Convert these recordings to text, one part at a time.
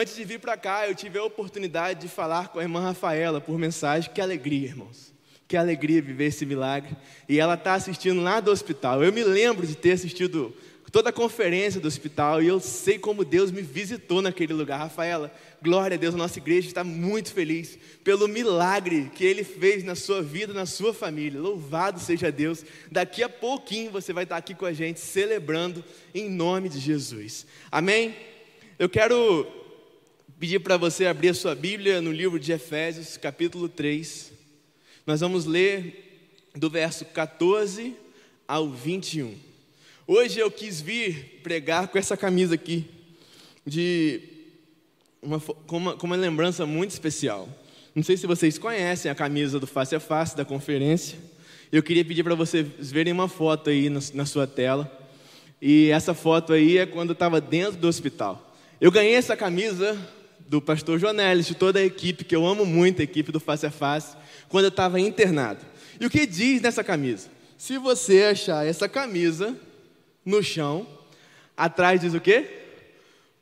Antes de vir para cá, eu tive a oportunidade de falar com a irmã Rafaela por mensagem. Que alegria, irmãos. Que alegria viver esse milagre. E ela está assistindo lá do hospital. Eu me lembro de ter assistido toda a conferência do hospital e eu sei como Deus me visitou naquele lugar. Rafaela, glória a Deus, a nossa igreja está muito feliz pelo milagre que Ele fez na sua vida, na sua família. Louvado seja Deus. Daqui a pouquinho você vai estar aqui com a gente celebrando em nome de Jesus. Amém? Eu quero pedir para você abrir a sua Bíblia no livro de Efésios, capítulo 3. Nós vamos ler do verso 14 ao 21. Hoje eu quis vir pregar com essa camisa aqui, de uma, com, uma, com uma lembrança muito especial. Não sei se vocês conhecem a camisa do Face a Face da conferência. Eu queria pedir para vocês verem uma foto aí na, na sua tela. E essa foto aí é quando eu estava dentro do hospital. Eu ganhei essa camisa do pastor Jonelis, de toda a equipe, que eu amo muito, a equipe do Face a Face, quando eu estava internado. E o que diz nessa camisa? Se você achar essa camisa no chão, atrás diz o quê?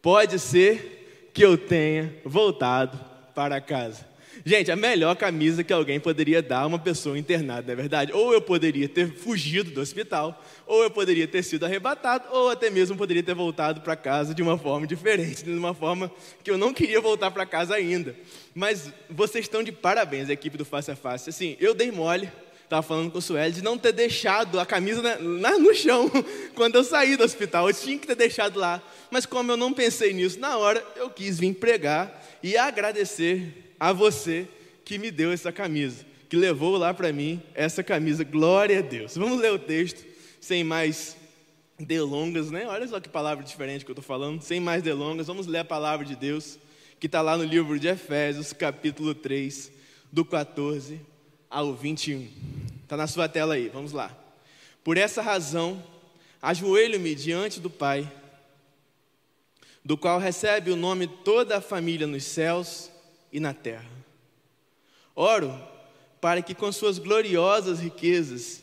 Pode ser que eu tenha voltado para casa. Gente, a melhor camisa que alguém poderia dar a uma pessoa internada, não é verdade? Ou eu poderia ter fugido do hospital, ou eu poderia ter sido arrebatado, ou até mesmo poderia ter voltado para casa de uma forma diferente, de uma forma que eu não queria voltar para casa ainda. Mas vocês estão de parabéns, a equipe do Face a Face. Assim, eu dei mole, estava falando com o Sueli, de não ter deixado a camisa na, no chão quando eu saí do hospital. Eu tinha que ter deixado lá. Mas como eu não pensei nisso na hora, eu quis vir pregar e agradecer a você que me deu essa camisa, que levou lá para mim essa camisa. Glória a Deus. Vamos ler o texto sem mais delongas, né? Olha só que palavra diferente que eu estou falando. Sem mais delongas, vamos ler a palavra de Deus que está lá no livro de Efésios, capítulo 3, do 14 ao 21. Está na sua tela aí, vamos lá. Por essa razão, ajoelho-me diante do Pai, do qual recebe o nome toda a família nos céus e na terra. Oro para que com suas gloriosas riquezas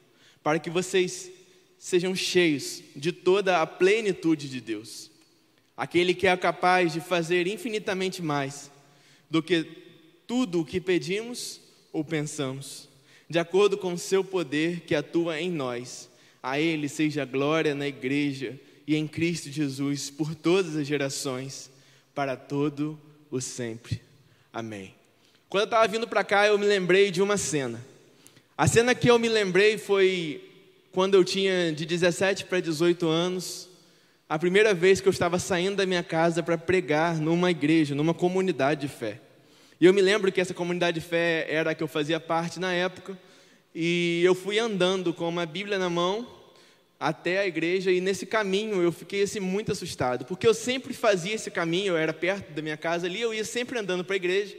para que vocês sejam cheios de toda a plenitude de Deus, aquele que é capaz de fazer infinitamente mais do que tudo o que pedimos ou pensamos, de acordo com o seu poder que atua em nós. A Ele seja glória na igreja e em Cristo Jesus por todas as gerações, para todo o sempre. Amém. Quando eu estava vindo para cá, eu me lembrei de uma cena. A cena que eu me lembrei foi quando eu tinha de 17 para 18 anos, a primeira vez que eu estava saindo da minha casa para pregar numa igreja, numa comunidade de fé. E eu me lembro que essa comunidade de fé era a que eu fazia parte na época, e eu fui andando com uma Bíblia na mão, até a igreja e nesse caminho eu fiquei assim muito assustado, porque eu sempre fazia esse caminho, eu era perto da minha casa ali, eu ia sempre andando para a igreja,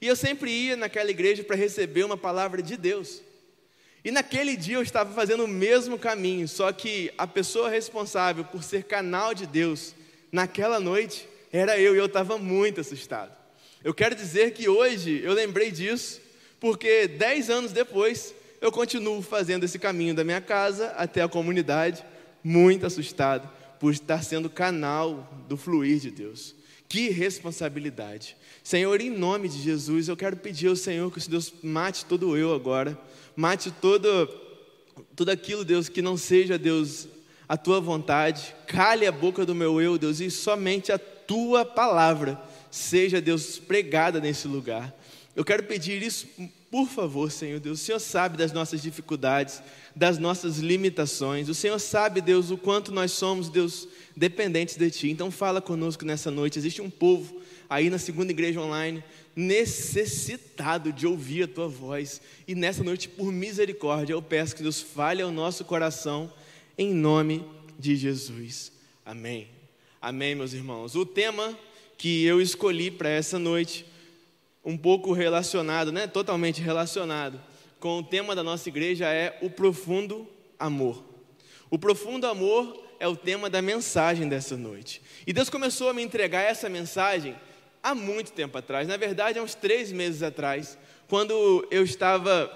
e eu sempre ia naquela igreja para receber uma palavra de Deus. E naquele dia eu estava fazendo o mesmo caminho, só que a pessoa responsável por ser canal de Deus naquela noite era eu e eu estava muito assustado. Eu quero dizer que hoje eu lembrei disso, porque dez anos depois eu continuo fazendo esse caminho da minha casa até a comunidade, muito assustado por estar sendo canal do fluir de Deus. Que responsabilidade. Senhor, em nome de Jesus, eu quero pedir ao Senhor que Deus mate todo eu agora, mate todo, tudo aquilo, Deus, que não seja, Deus, a tua vontade, cale a boca do meu eu, Deus, e somente a tua palavra seja, Deus, pregada nesse lugar. Eu quero pedir isso por favor, Senhor Deus, o Senhor sabe das nossas dificuldades, das nossas limitações. O Senhor sabe, Deus, o quanto nós somos, Deus, dependentes de Ti. Então fala conosco nessa noite. Existe um povo aí na segunda igreja online necessitado de ouvir a Tua voz. E nessa noite, por misericórdia, eu peço que Deus fale ao nosso coração em nome de Jesus. Amém. Amém, meus irmãos. O tema que eu escolhi para essa noite, um pouco relacionado, né, totalmente relacionado com o tema da nossa igreja é o profundo amor. O profundo amor é o tema da mensagem dessa noite. E Deus começou a me entregar essa mensagem há muito tempo atrás, na verdade, há uns três meses atrás, quando eu estava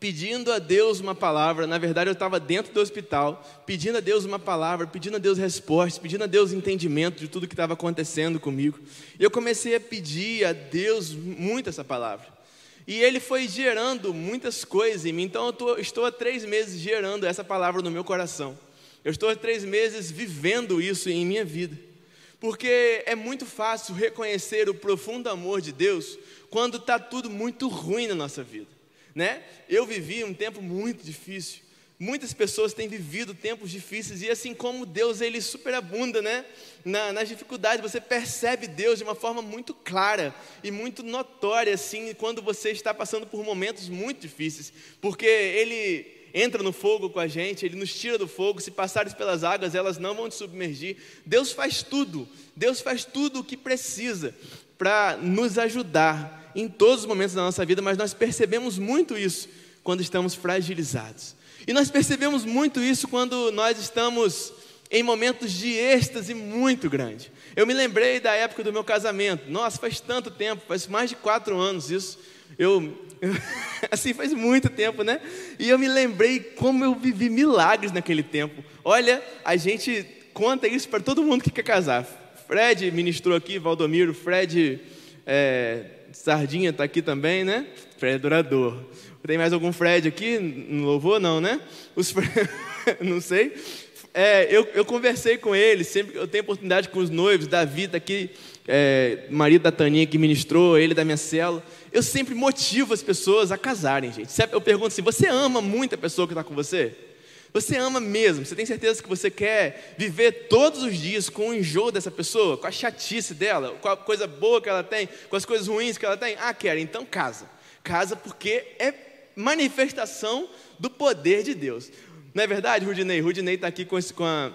pedindo a Deus uma palavra. Na verdade, eu estava dentro do hospital, pedindo a Deus uma palavra, pedindo a Deus respostas, pedindo a Deus entendimento de tudo que estava acontecendo comigo. E eu comecei a pedir a Deus muito essa palavra. E ele foi gerando muitas coisas em mim. Então, eu tô, estou há três meses gerando essa palavra no meu coração. Eu estou há três meses vivendo isso em minha vida. Porque é muito fácil reconhecer o profundo amor de Deus quando está tudo muito ruim na nossa vida né? Eu vivi um tempo muito difícil. Muitas pessoas têm vivido tempos difíceis e assim como Deus ele superabunda, né? Na, nas dificuldades você percebe Deus de uma forma muito clara e muito notória assim quando você está passando por momentos muito difíceis, porque Ele entra no fogo com a gente, Ele nos tira do fogo. Se passares pelas águas, elas não vão te submergir. Deus faz tudo. Deus faz tudo o que precisa para nos ajudar em todos os momentos da nossa vida, mas nós percebemos muito isso quando estamos fragilizados. E nós percebemos muito isso quando nós estamos em momentos de êxtase muito grande. Eu me lembrei da época do meu casamento. Nossa, faz tanto tempo, faz mais de quatro anos isso. Eu, assim, faz muito tempo, né? E eu me lembrei como eu vivi milagres naquele tempo. Olha, a gente conta isso para todo mundo que quer casar. Fred ministrou aqui, Valdomiro, Fred é, Sardinha está aqui também, né? Fred Durador. Tem mais algum Fred aqui? Não louvou, não, né? Os não sei. É, eu, eu, conversei com ele, sempre eu tenho oportunidade com os noivos, Davi está aqui, é, marido da Taninha que ministrou, ele da minha cela. Eu sempre motivo as pessoas a casarem, gente. Eu pergunto assim: você ama muito a pessoa que está com você? Você ama mesmo? Você tem certeza que você quer viver todos os dias com o enjoo dessa pessoa, com a chatice dela, com a coisa boa que ela tem, com as coisas ruins que ela tem? Ah, quero, então casa. Casa porque é manifestação do poder de Deus. Não é verdade, Rudinei? Rudinei está aqui com, esse, com, a,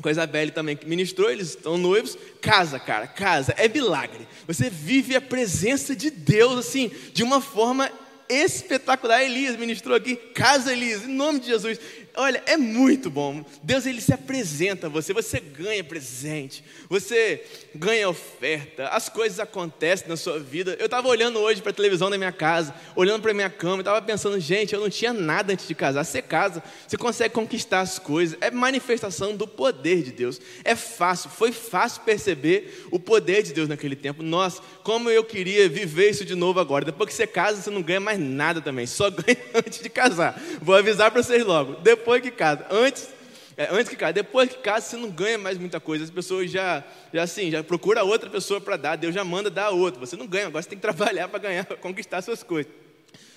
com a Isabelle também, que ministrou, eles estão noivos. Casa, cara, casa, é milagre. Você vive a presença de Deus, assim, de uma forma espetacular. Elias ministrou aqui, casa Elias, em nome de Jesus. Olha, é muito bom. Deus ele se apresenta a você, você ganha presente, você ganha oferta, as coisas acontecem na sua vida. Eu estava olhando hoje para a televisão da minha casa, olhando para a minha cama, estava pensando, gente, eu não tinha nada antes de casar. Você casa, você consegue conquistar as coisas. É manifestação do poder de Deus. É fácil, foi fácil perceber o poder de Deus naquele tempo. Nossa, como eu queria viver isso de novo agora. Depois que você casa, você não ganha mais nada também, só ganha antes de casar. Vou avisar para vocês logo. Depois depois que casa. Antes, é, antes que casa. Depois que casa, você não ganha mais muita coisa. As pessoas já, já assim, já procura outra pessoa para dar. Deus já manda dar a outra. Você não ganha, agora você tem que trabalhar para ganhar, conquistar suas coisas.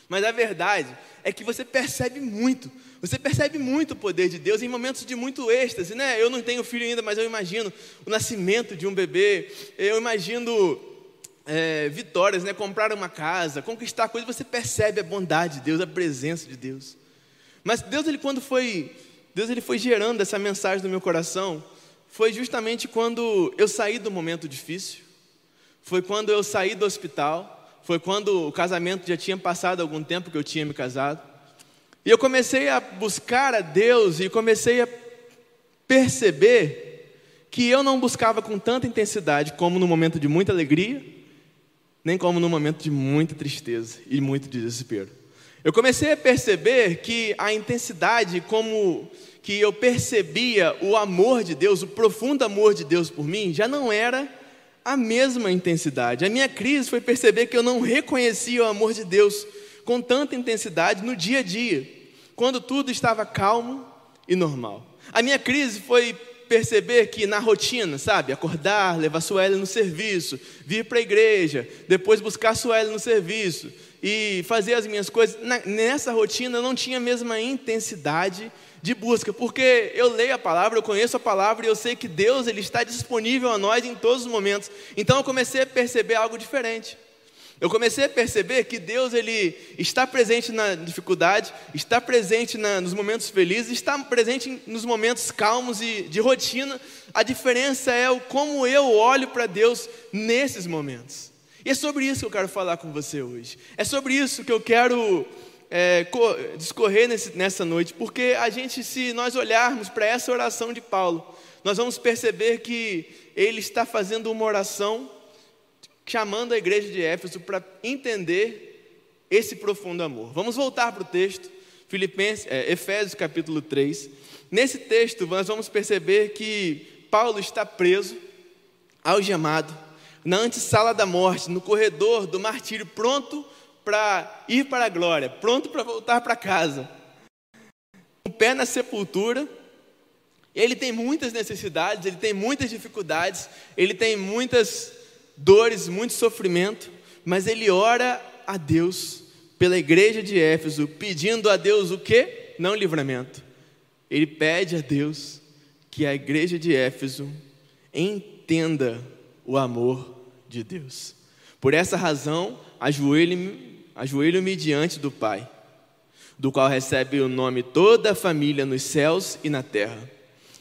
Mas a verdade é que você percebe muito. Você percebe muito o poder de Deus em momentos de muito êxtase, né? Eu não tenho filho ainda, mas eu imagino o nascimento de um bebê. Eu imagino é, vitórias, né? Comprar uma casa, conquistar coisas. Você percebe a bondade de Deus, a presença de Deus. Mas Deus, ele quando foi, Deus ele foi gerando essa mensagem no meu coração, foi justamente quando eu saí do momento difícil, foi quando eu saí do hospital, foi quando o casamento já tinha passado algum tempo que eu tinha me casado. E eu comecei a buscar a Deus e comecei a perceber que eu não buscava com tanta intensidade como no momento de muita alegria, nem como no momento de muita tristeza e muito desespero. Eu comecei a perceber que a intensidade como que eu percebia o amor de Deus, o profundo amor de Deus por mim, já não era a mesma intensidade. A minha crise foi perceber que eu não reconhecia o amor de Deus com tanta intensidade no dia a dia, quando tudo estava calmo e normal. A minha crise foi perceber que na rotina, sabe, acordar, levar Sueli no serviço, vir para a igreja, depois buscar Sueli no serviço, e fazer as minhas coisas, nessa rotina eu não tinha a mesma intensidade de busca, porque eu leio a palavra, eu conheço a palavra e eu sei que Deus ele está disponível a nós em todos os momentos. Então eu comecei a perceber algo diferente. Eu comecei a perceber que Deus ele está presente na dificuldade, está presente na, nos momentos felizes, está presente nos momentos calmos e de rotina. A diferença é o como eu olho para Deus nesses momentos. E é sobre isso que eu quero falar com você hoje. É sobre isso que eu quero é, discorrer nesse, nessa noite, porque a gente, se nós olharmos para essa oração de Paulo, nós vamos perceber que ele está fazendo uma oração chamando a igreja de Éfeso para entender esse profundo amor. Vamos voltar para o texto, Filipenses, é, Efésios capítulo 3. Nesse texto, nós vamos perceber que Paulo está preso, algemado, na antessala da morte, no corredor do martírio, pronto para ir para a glória, pronto para voltar para casa. Com o pé na sepultura, ele tem muitas necessidades, ele tem muitas dificuldades, ele tem muitas dores, muito sofrimento, mas ele ora a Deus pela igreja de Éfeso, pedindo a Deus o que? Não livramento. Ele pede a Deus que a igreja de Éfeso entenda o amor de Deus. Por essa razão, ajoelho-me ajoelho diante do Pai, do qual recebe o nome toda a família nos céus e na terra.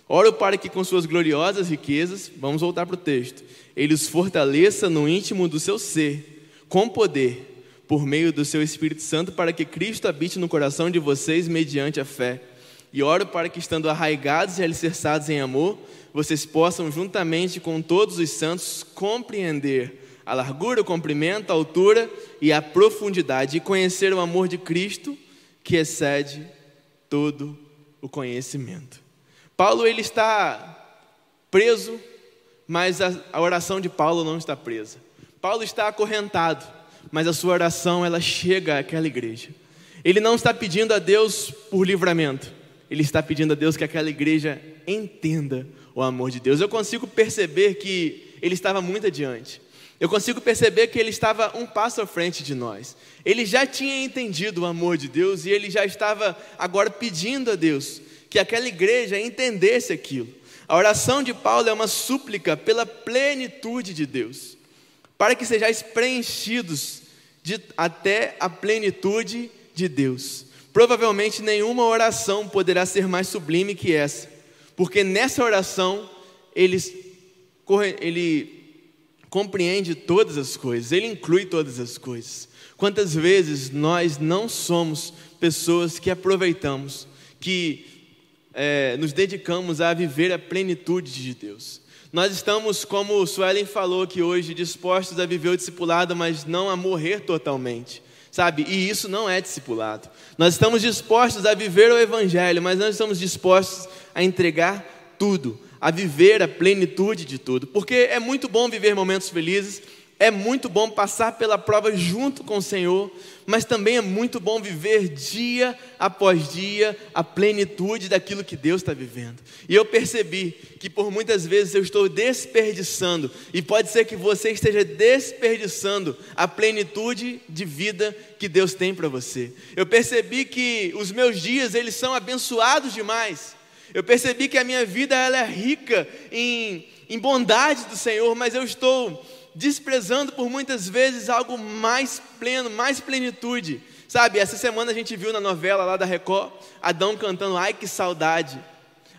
Oro para que com suas gloriosas riquezas, vamos voltar para o texto, ele os fortaleça no íntimo do seu ser, com poder, por meio do seu Espírito Santo, para que Cristo habite no coração de vocês mediante a fé. E oro para que, estando arraigados e alicerçados em amor, vocês possam, juntamente com todos os santos, compreender a largura, o comprimento, a altura e a profundidade, e conhecer o amor de Cristo, que excede todo o conhecimento. Paulo ele está preso mas a, a oração de Paulo não está presa. Paulo está acorrentado, mas a sua oração ela chega àquela igreja. Ele não está pedindo a Deus por livramento, ele está pedindo a Deus que aquela igreja entenda o amor de Deus. Eu consigo perceber que ele estava muito adiante. Eu consigo perceber que ele estava um passo à frente de nós. Ele já tinha entendido o amor de Deus e ele já estava agora pedindo a Deus que aquela igreja entendesse aquilo. A oração de Paulo é uma súplica pela plenitude de Deus, para que sejais preenchidos de, até a plenitude de Deus. Provavelmente nenhuma oração poderá ser mais sublime que essa, porque nessa oração ele, compreende todas as coisas, ele inclui todas as coisas. Quantas vezes nós não somos pessoas que aproveitamos, que é, nos dedicamos a viver a plenitude de Deus. Nós estamos, como Suelen falou que hoje, dispostos a viver o discipulado, mas não a morrer totalmente, sabe? E isso não é discipulado. Nós estamos dispostos a viver o Evangelho, mas não estamos dispostos a entregar tudo, a viver a plenitude de tudo, porque é muito bom viver momentos felizes, é muito bom passar pela prova junto com o Senhor, mas também é muito bom viver dia após dia a plenitude daquilo que Deus está vivendo. E eu percebi que por muitas vezes eu estou desperdiçando, e pode ser que você esteja desperdiçando a plenitude de vida que Deus tem para você. Eu percebi que os meus dias eles são abençoados demais. Eu percebi que a minha vida ela é rica em, em bondade do Senhor, mas eu estou desprezando por muitas vezes algo mais pleno, mais plenitude. Sabe, essa semana a gente viu na novela lá da Record, Adão cantando Ai que saudade,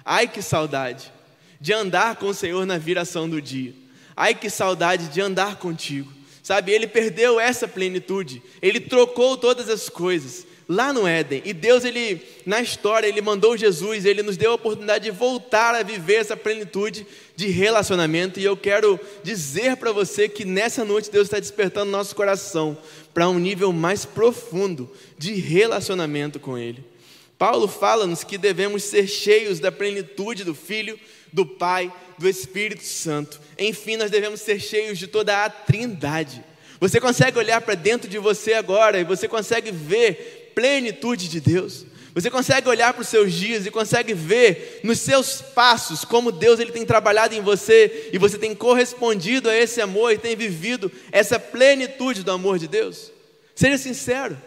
ai que saudade de andar com o Senhor na viração do dia. Ai que saudade de andar contigo. Sabe, ele perdeu essa plenitude, ele trocou todas as coisas lá no Éden. E Deus, ele, na história, ele mandou Jesus, ele nos deu a oportunidade de voltar a viver essa plenitude de relacionamento. E eu quero dizer para você que nessa noite Deus está despertando nosso coração para um nível mais profundo de relacionamento com Ele. Paulo fala-nos que devemos ser cheios da plenitude do Filho, do Pai, do Espírito Santo. Enfim, nós devemos ser cheios de toda a Trindade. Você consegue olhar para dentro de você agora e você consegue ver plenitude de Deus. Você consegue olhar para os seus dias e consegue ver nos seus passos como Deus ele tem trabalhado em você e você tem correspondido a esse amor e tem vivido essa plenitude do amor de Deus? Seja sincero.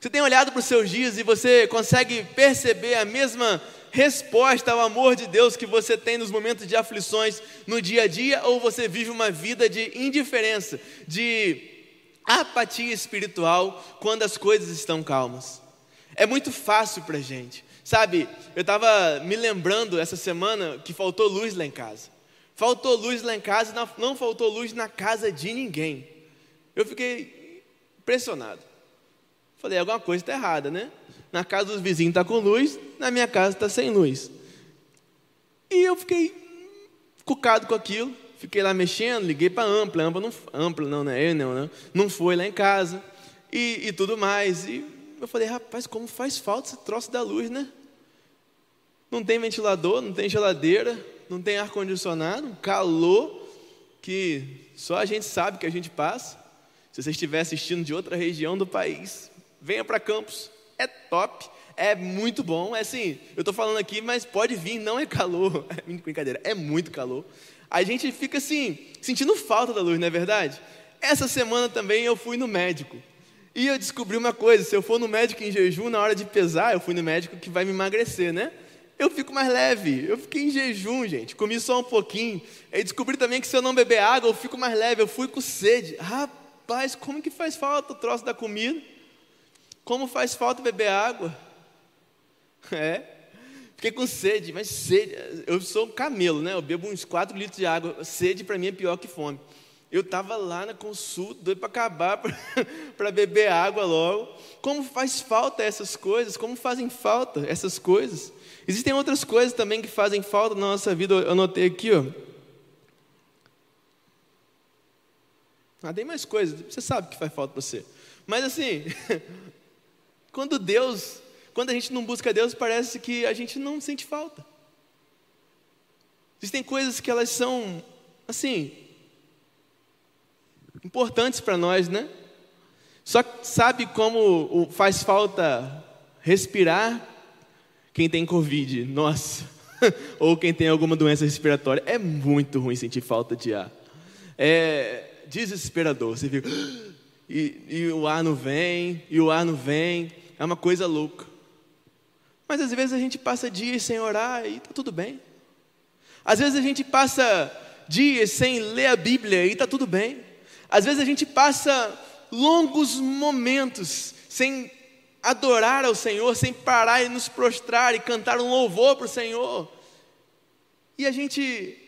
Você tem olhado para os seus dias e você consegue perceber a mesma resposta ao amor de Deus que você tem nos momentos de aflições no dia a dia ou você vive uma vida de indiferença, de apatia espiritual quando as coisas estão calmas. É muito fácil para gente. Sabe, eu estava me lembrando essa semana que faltou luz lá em casa. Faltou luz lá em casa, não faltou luz na casa de ninguém. Eu fiquei impressionado. Falei, alguma coisa está errada, né? Na casa dos vizinhos está com luz, na minha casa está sem luz. E eu fiquei cucado com aquilo. Fiquei lá mexendo, liguei para Ampla, Ampla não, Ampla não, né? Eu não, não, não foi lá em casa e, e tudo mais. E eu falei, rapaz, como faz falta esse troço da luz, né? Não tem ventilador, não tem geladeira, não tem ar-condicionado, calor que só a gente sabe que a gente passa. Se você estiver assistindo de outra região do país, venha para Campos, é top, é muito bom. É assim, eu estou falando aqui, mas pode vir, não é calor, é brincadeira, é muito calor a gente fica assim, sentindo falta da luz, não é verdade? Essa semana também eu fui no médico. E eu descobri uma coisa: se eu for no médico em jejum, na hora de pesar, eu fui no médico que vai me emagrecer, né? Eu fico mais leve. Eu fiquei em jejum, gente. Comi só um pouquinho. E descobri também que se eu não beber água, eu fico mais leve. Eu fui com sede. Rapaz, como que faz falta o troço da comida? Como faz falta beber água? É. Fiquei com sede, mas sede. Eu sou um camelo, né? Eu bebo uns 4 litros de água. Sede para mim é pior que fome. Eu estava lá na consulta, doido para acabar, para beber água logo. Como faz falta essas coisas? Como fazem falta essas coisas? Existem outras coisas também que fazem falta na nossa vida. Eu anotei aqui, ó. Ah, tem mais coisas. Você sabe que faz falta para você. Mas assim, quando Deus quando a gente não busca Deus, parece que a gente não sente falta. Existem coisas que elas são, assim, importantes para nós, né? Só sabe como faz falta respirar quem tem Covid? Nossa! Ou quem tem alguma doença respiratória. É muito ruim sentir falta de ar. É desesperador. Você fica. E, e o ar não vem, e o ar não vem. É uma coisa louca. Mas às vezes a gente passa dias sem orar e está tudo bem. Às vezes a gente passa dias sem ler a Bíblia e está tudo bem. Às vezes a gente passa longos momentos sem adorar ao Senhor, sem parar e nos prostrar e cantar um louvor para o Senhor. E a gente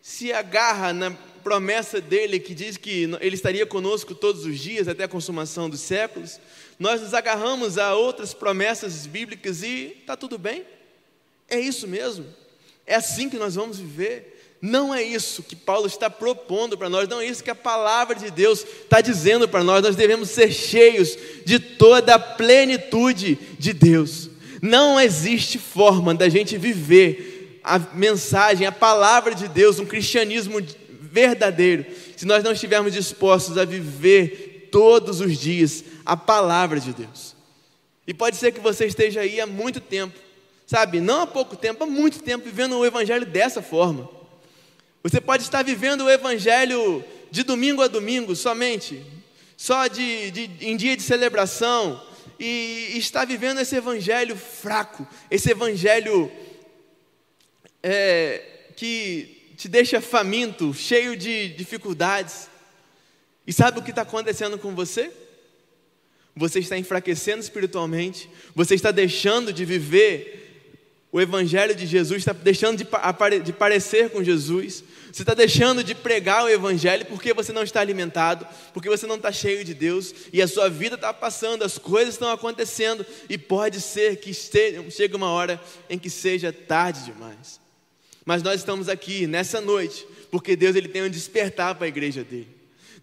se agarra na promessa dele que diz que ele estaria conosco todos os dias até a consumação dos séculos nós nos agarramos a outras promessas bíblicas e está tudo bem? É isso mesmo? É assim que nós vamos viver? Não é isso que Paulo está propondo para nós, não é isso que a palavra de Deus está dizendo para nós. Nós devemos ser cheios de toda a plenitude de Deus. Não existe forma da gente viver a mensagem, a palavra de Deus, um cristianismo verdadeiro, se nós não estivermos dispostos a viver todos os dias a palavra de Deus. E pode ser que você esteja aí há muito tempo, sabe? Não há pouco tempo, há muito tempo vivendo o Evangelho dessa forma. Você pode estar vivendo o Evangelho de domingo a domingo somente, só de, de em dia de celebração, e, e está vivendo esse Evangelho fraco, esse Evangelho é, que te deixa faminto, cheio de dificuldades. E sabe o que está acontecendo com você? Você está enfraquecendo espiritualmente, você está deixando de viver o Evangelho de Jesus, está deixando de, de parecer com Jesus, você está deixando de pregar o Evangelho porque você não está alimentado, porque você não está cheio de Deus e a sua vida está passando, as coisas estão acontecendo e pode ser que esteja, chegue uma hora em que seja tarde demais. Mas nós estamos aqui nessa noite porque Deus ele tem um despertar para a igreja dele.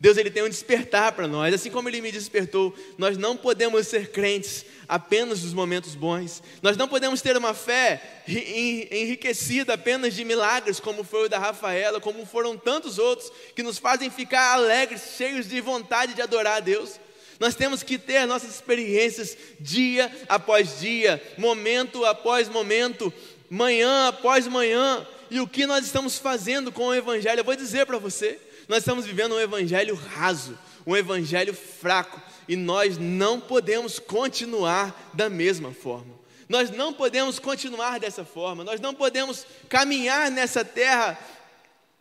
Deus ele tem um despertar para nós, assim como ele me despertou. Nós não podemos ser crentes apenas nos momentos bons. Nós não podemos ter uma fé enriquecida apenas de milagres, como foi o da Rafaela, como foram tantos outros que nos fazem ficar alegres, cheios de vontade de adorar a Deus. Nós temos que ter nossas experiências dia após dia, momento após momento, manhã após manhã. E o que nós estamos fazendo com o Evangelho? Eu vou dizer para você. Nós estamos vivendo um evangelho raso, um evangelho fraco, e nós não podemos continuar da mesma forma. Nós não podemos continuar dessa forma, nós não podemos caminhar nessa terra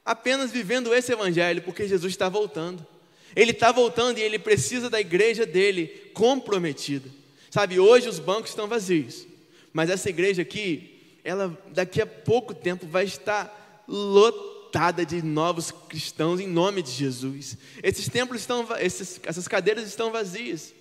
apenas vivendo esse evangelho, porque Jesus está voltando. Ele está voltando e ele precisa da igreja dele comprometida. Sabe, hoje os bancos estão vazios, mas essa igreja aqui, ela daqui a pouco tempo vai estar lotada de novos cristãos em nome de Jesus. Esses templos estão, esses, essas cadeiras estão vazias,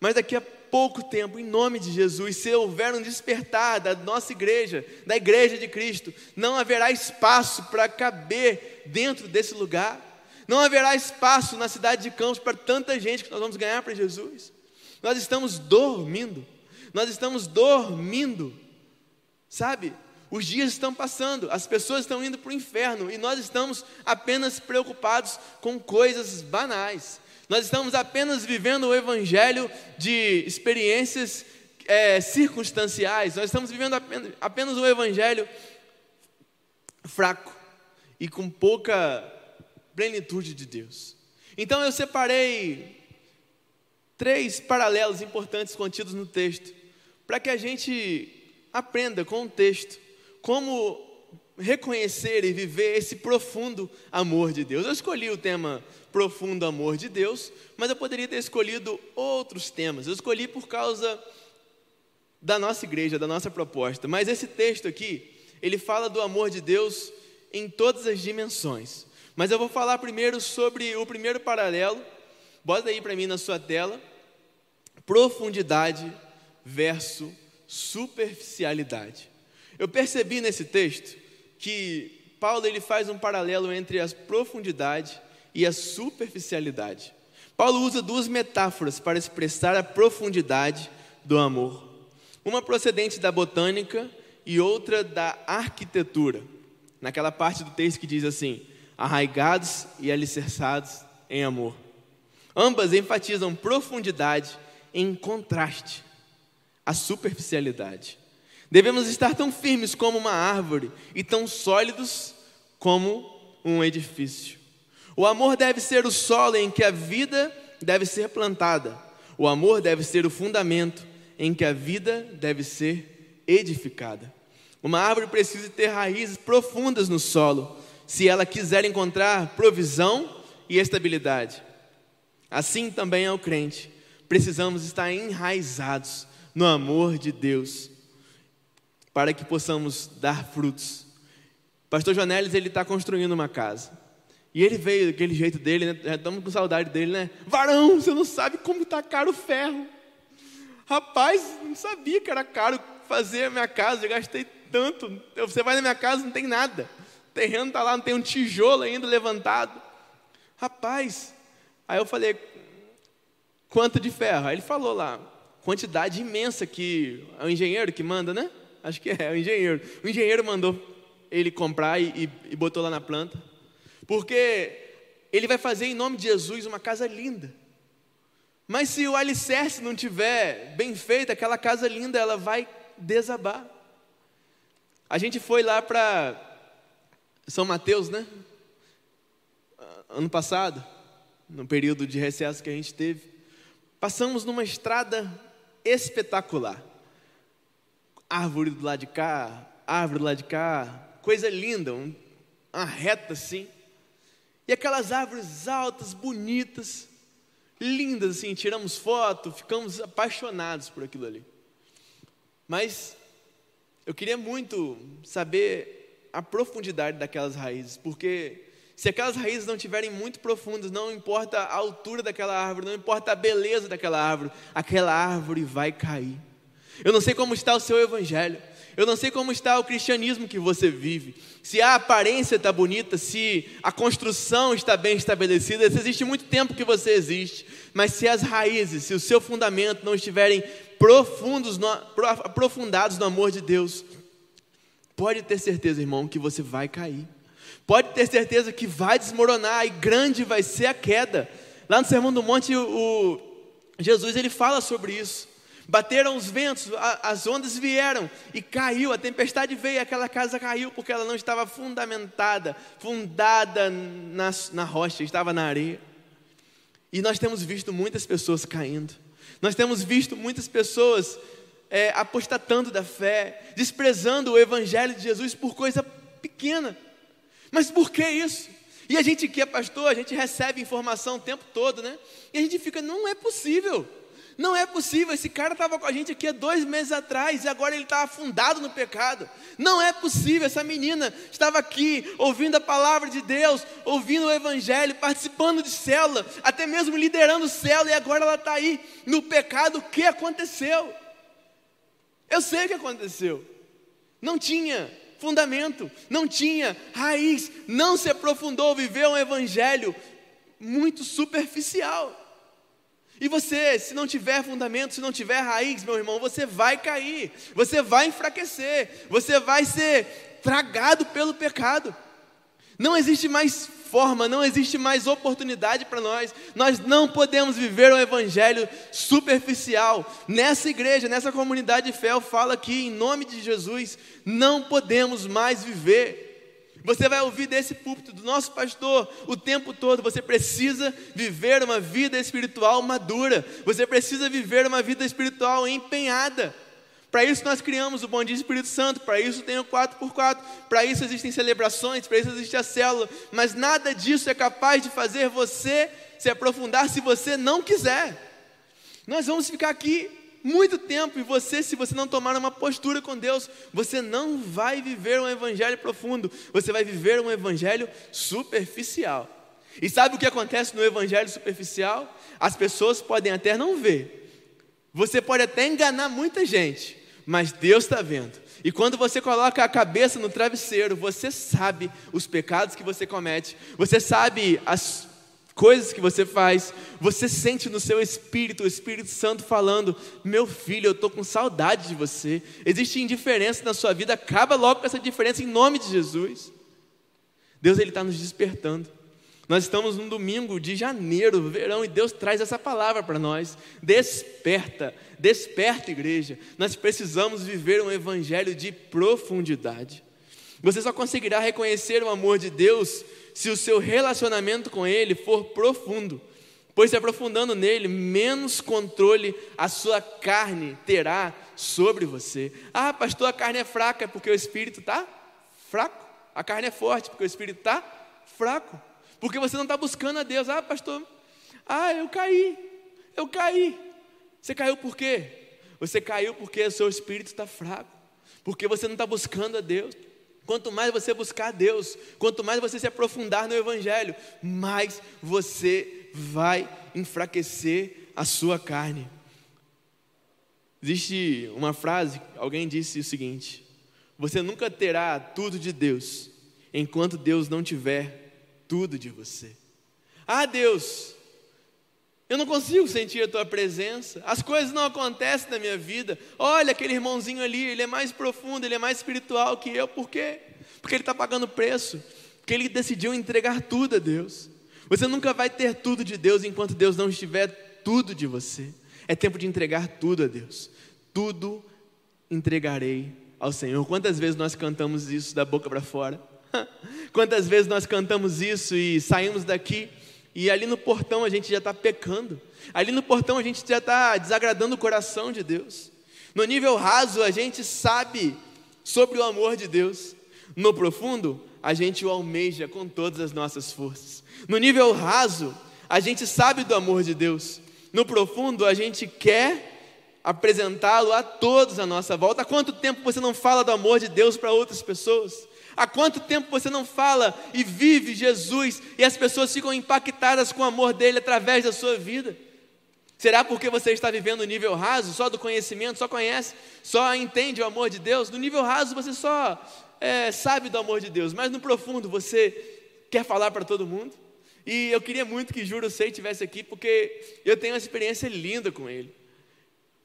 mas daqui a pouco tempo, em nome de Jesus, se houver um despertar da nossa igreja, da igreja de Cristo, não haverá espaço para caber dentro desse lugar, não haverá espaço na cidade de Campos para tanta gente que nós vamos ganhar para Jesus. Nós estamos dormindo, nós estamos dormindo, sabe? Os dias estão passando, as pessoas estão indo para o inferno e nós estamos apenas preocupados com coisas banais. Nós estamos apenas vivendo o evangelho de experiências é, circunstanciais, nós estamos vivendo apenas, apenas o evangelho fraco e com pouca plenitude de Deus. Então eu separei três paralelos importantes contidos no texto, para que a gente aprenda com o texto como reconhecer e viver esse profundo amor de Deus. Eu escolhi o tema profundo amor de Deus, mas eu poderia ter escolhido outros temas. Eu escolhi por causa da nossa igreja, da nossa proposta. Mas esse texto aqui, ele fala do amor de Deus em todas as dimensões. Mas eu vou falar primeiro sobre o primeiro paralelo. Bota aí para mim na sua tela. Profundidade versus superficialidade. Eu percebi nesse texto que Paulo ele faz um paralelo entre a profundidade e a superficialidade. Paulo usa duas metáforas para expressar a profundidade do amor. Uma procedente da botânica e outra da arquitetura. Naquela parte do texto que diz assim: arraigados e alicerçados em amor. Ambas enfatizam profundidade em contraste à superficialidade. Devemos estar tão firmes como uma árvore e tão sólidos como um edifício. O amor deve ser o solo em que a vida deve ser plantada. O amor deve ser o fundamento em que a vida deve ser edificada. Uma árvore precisa ter raízes profundas no solo, se ela quiser encontrar provisão e estabilidade. Assim também é o crente. Precisamos estar enraizados no amor de Deus para que possamos dar frutos. Pastor Jonelis, ele está construindo uma casa. E ele veio daquele jeito dele, né? Estamos com saudade dele, né? Varão, você não sabe como está caro o ferro. Rapaz, não sabia que era caro fazer a minha casa, eu gastei tanto. Você vai na minha casa, não tem nada. O terreno está lá, não tem um tijolo ainda levantado. Rapaz, aí eu falei, quanto de ferro? Aí ele falou lá, quantidade imensa que é o engenheiro que manda, né? Acho que é, o engenheiro. O engenheiro mandou ele comprar e, e botou lá na planta. Porque ele vai fazer em nome de Jesus uma casa linda. Mas se o alicerce não tiver bem feito, aquela casa linda ela vai desabar. A gente foi lá para São Mateus, né? Ano passado, no período de recesso que a gente teve, passamos numa estrada espetacular árvore do lado de cá, árvore do lado de cá, coisa linda, um, uma reta assim. E aquelas árvores altas, bonitas, lindas assim, tiramos foto, ficamos apaixonados por aquilo ali. Mas eu queria muito saber a profundidade daquelas raízes, porque se aquelas raízes não estiverem muito profundas, não importa a altura daquela árvore, não importa a beleza daquela árvore, aquela árvore vai cair. Eu não sei como está o seu evangelho. Eu não sei como está o cristianismo que você vive. Se a aparência está bonita, se a construção está bem estabelecida, se existe muito tempo que você existe, mas se as raízes, se o seu fundamento não estiverem profundos, no, aprofundados no amor de Deus, pode ter certeza, irmão, que você vai cair. Pode ter certeza que vai desmoronar e grande vai ser a queda. Lá no Sermão do Monte, o, o Jesus ele fala sobre isso. Bateram os ventos, as ondas vieram e caiu, a tempestade veio aquela casa caiu porque ela não estava fundamentada, fundada na, na rocha, estava na areia. E nós temos visto muitas pessoas caindo, nós temos visto muitas pessoas é, apostatando da fé, desprezando o Evangelho de Jesus por coisa pequena. Mas por que isso? E a gente que é pastor, a gente recebe informação o tempo todo, né? E a gente fica, não é possível. Não é possível, esse cara estava com a gente aqui há dois meses atrás e agora ele está afundado no pecado. Não é possível, essa menina estava aqui ouvindo a palavra de Deus, ouvindo o Evangelho, participando de célula, até mesmo liderando célula e agora ela está aí no pecado. O que aconteceu? Eu sei o que aconteceu. Não tinha fundamento, não tinha raiz, não se aprofundou, viveu um Evangelho muito superficial. E você, se não tiver fundamento, se não tiver raiz, meu irmão, você vai cair, você vai enfraquecer, você vai ser tragado pelo pecado. Não existe mais forma, não existe mais oportunidade para nós. Nós não podemos viver um evangelho superficial. Nessa igreja, nessa comunidade de fé, eu falo aqui em nome de Jesus, não podemos mais viver você vai ouvir desse púlpito do nosso pastor o tempo todo. Você precisa viver uma vida espiritual madura. Você precisa viver uma vida espiritual empenhada. Para isso nós criamos o Bom Dia Espírito Santo, para isso tem o 4x4, para isso existem celebrações, para isso existe a célula, mas nada disso é capaz de fazer você se aprofundar se você não quiser. Nós vamos ficar aqui muito tempo, e você, se você não tomar uma postura com Deus, você não vai viver um evangelho profundo, você vai viver um evangelho superficial. E sabe o que acontece no evangelho superficial? As pessoas podem até não ver, você pode até enganar muita gente, mas Deus está vendo. E quando você coloca a cabeça no travesseiro, você sabe os pecados que você comete, você sabe as coisas que você faz, você sente no seu espírito o Espírito Santo falando: Meu filho, eu estou com saudade de você. Existe indiferença na sua vida, acaba logo com essa diferença em nome de Jesus. Deus ele está nos despertando. Nós estamos num domingo de janeiro, verão, e Deus traz essa palavra para nós. Desperta, desperta, igreja. Nós precisamos viver um evangelho de profundidade. Você só conseguirá reconhecer o amor de Deus se o seu relacionamento com Ele for profundo, pois se aprofundando nele, menos controle a sua carne terá sobre você. Ah, pastor, a carne é fraca porque o espírito está fraco. A carne é forte porque o espírito está fraco. Porque você não está buscando a Deus. Ah, pastor, ah, eu caí, eu caí. Você caiu por quê? Você caiu porque o seu espírito está fraco, porque você não está buscando a Deus. Quanto mais você buscar Deus, quanto mais você se aprofundar no Evangelho, mais você vai enfraquecer a sua carne. Existe uma frase, alguém disse o seguinte: Você nunca terá tudo de Deus, enquanto Deus não tiver tudo de você. Ah, Deus, eu não consigo sentir a tua presença, as coisas não acontecem na minha vida. Olha aquele irmãozinho ali, ele é mais profundo, ele é mais espiritual que eu, por quê? Porque ele está pagando preço, porque ele decidiu entregar tudo a Deus. Você nunca vai ter tudo de Deus enquanto Deus não estiver tudo de você. É tempo de entregar tudo a Deus. Tudo entregarei ao Senhor. Quantas vezes nós cantamos isso da boca para fora? Quantas vezes nós cantamos isso e saímos daqui e ali no portão a gente já está pecando. Ali no portão a gente já está desagradando o coração de Deus. No nível raso a gente sabe sobre o amor de Deus. No profundo a gente o almeja com todas as nossas forças. No nível raso a gente sabe do amor de Deus. No profundo a gente quer apresentá-lo a todos à nossa volta. Há quanto tempo você não fala do amor de Deus para outras pessoas? Há quanto tempo você não fala e vive Jesus e as pessoas ficam impactadas com o amor dele através da sua vida? Será porque você está vivendo no nível raso, só do conhecimento, só conhece, só entende o amor de Deus? No nível raso você só é, sabe do amor de Deus, mas no profundo você quer falar para todo mundo? E eu queria muito que Juro Sei estivesse aqui, porque eu tenho uma experiência linda com ele.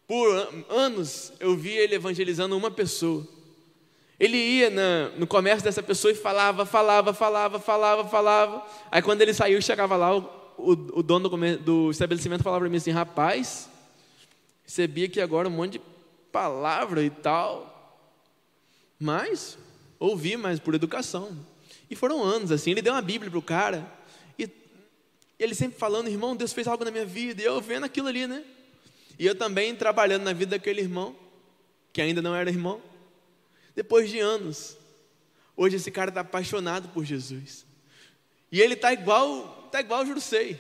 Por anos eu vi ele evangelizando uma pessoa. Ele ia na, no comércio dessa pessoa e falava, falava, falava, falava, falava. Aí quando ele saiu, chegava lá, o, o, o dono do, do, estabelecimento falava para mim assim: rapaz, recebi aqui agora um monte de palavra e tal. Mas, ouvi, mas por educação. E foram anos assim. Ele deu uma Bíblia para o cara. E ele sempre falando: irmão, Deus fez algo na minha vida. E eu vendo aquilo ali, né? E eu também trabalhando na vida daquele irmão, que ainda não era irmão. Depois de anos, hoje esse cara está apaixonado por Jesus. E ele tá igual, tá igual o Jurucei.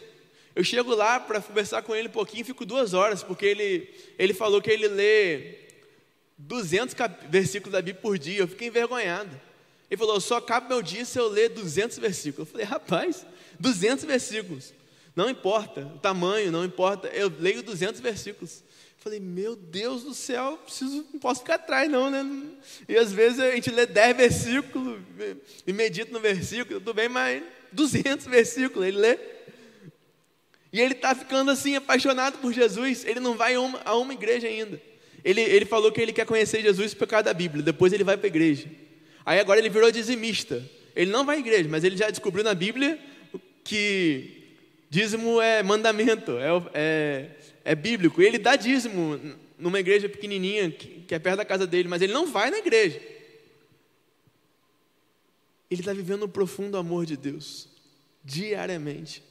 Eu chego lá para conversar com ele um pouquinho, fico duas horas, porque ele, ele falou que ele lê 200 versículos da Bíblia por dia. Eu fiquei envergonhado. Ele falou: só acaba meu dia se eu ler 200 versículos. Eu falei: rapaz, 200 versículos. Não importa o tamanho, não importa. Eu leio 200 versículos. Falei, meu Deus do céu, preciso, não posso ficar atrás, não, né? E às vezes a gente lê 10 versículos e medita no versículo, tudo bem, mas 200 versículos ele lê. E ele está ficando assim, apaixonado por Jesus. Ele não vai a uma, a uma igreja ainda. Ele, ele falou que ele quer conhecer Jesus por causa da Bíblia, depois ele vai para a igreja. Aí agora ele virou dizimista. Ele não vai à igreja, mas ele já descobriu na Bíblia que dízimo é mandamento, é, é é bíblico. Ele dá dízimo numa igreja pequenininha que é perto da casa dele, mas ele não vai na igreja. Ele está vivendo o profundo amor de Deus, diariamente,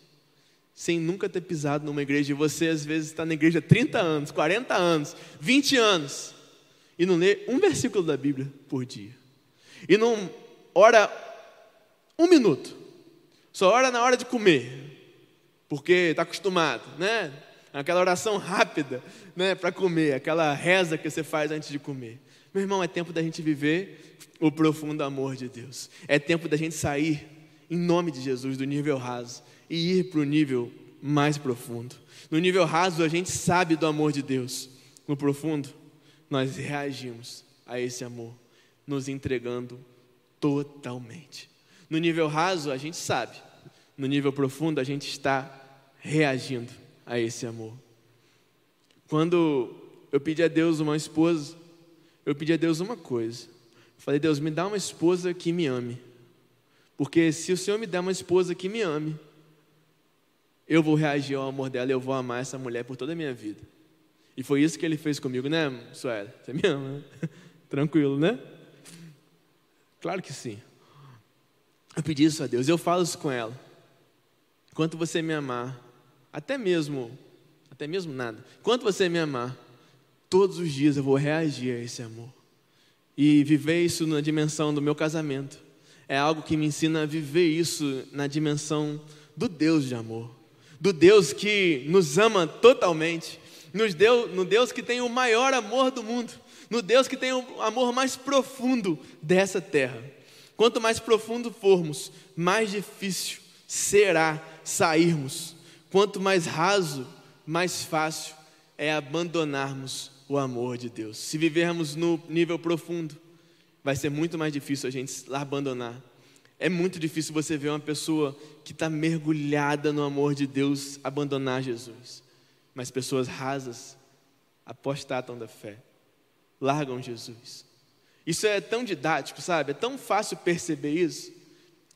sem nunca ter pisado numa igreja. E você, às vezes, está na igreja 30 anos, 40 anos, 20 anos, e não lê um versículo da Bíblia por dia. E não ora um minuto, só ora na hora de comer, porque está acostumado, né? Aquela oração rápida né, para comer, aquela reza que você faz antes de comer. Meu irmão, é tempo da gente viver o profundo amor de Deus. É tempo da gente sair, em nome de Jesus, do nível raso e ir para o nível mais profundo. No nível raso, a gente sabe do amor de Deus. No profundo, nós reagimos a esse amor, nos entregando totalmente. No nível raso, a gente sabe. No nível profundo, a gente está reagindo a esse amor. Quando eu pedi a Deus uma esposa, eu pedi a Deus uma coisa. falei, Deus, me dá uma esposa que me ame. Porque se o Senhor me der uma esposa que me ame, eu vou reagir ao amor dela, eu vou amar essa mulher por toda a minha vida. E foi isso que ele fez comigo, né, Suela? Você me ama, né? Tranquilo, né? Claro que sim. Eu pedi isso a Deus, eu falo isso com ela. Enquanto você me amar, até mesmo, até mesmo nada. Quanto você me amar, todos os dias eu vou reagir a esse amor. E viver isso na dimensão do meu casamento. É algo que me ensina a viver isso na dimensão do Deus de amor. Do Deus que nos ama totalmente. Nos Deus, no Deus que tem o maior amor do mundo. No Deus que tem o amor mais profundo dessa terra. Quanto mais profundo formos, mais difícil será sairmos Quanto mais raso, mais fácil é abandonarmos o amor de Deus. Se vivermos no nível profundo, vai ser muito mais difícil a gente abandonar. É muito difícil você ver uma pessoa que está mergulhada no amor de Deus abandonar Jesus. Mas pessoas rasas apostatam da fé, largam Jesus. Isso é tão didático, sabe? É tão fácil perceber isso.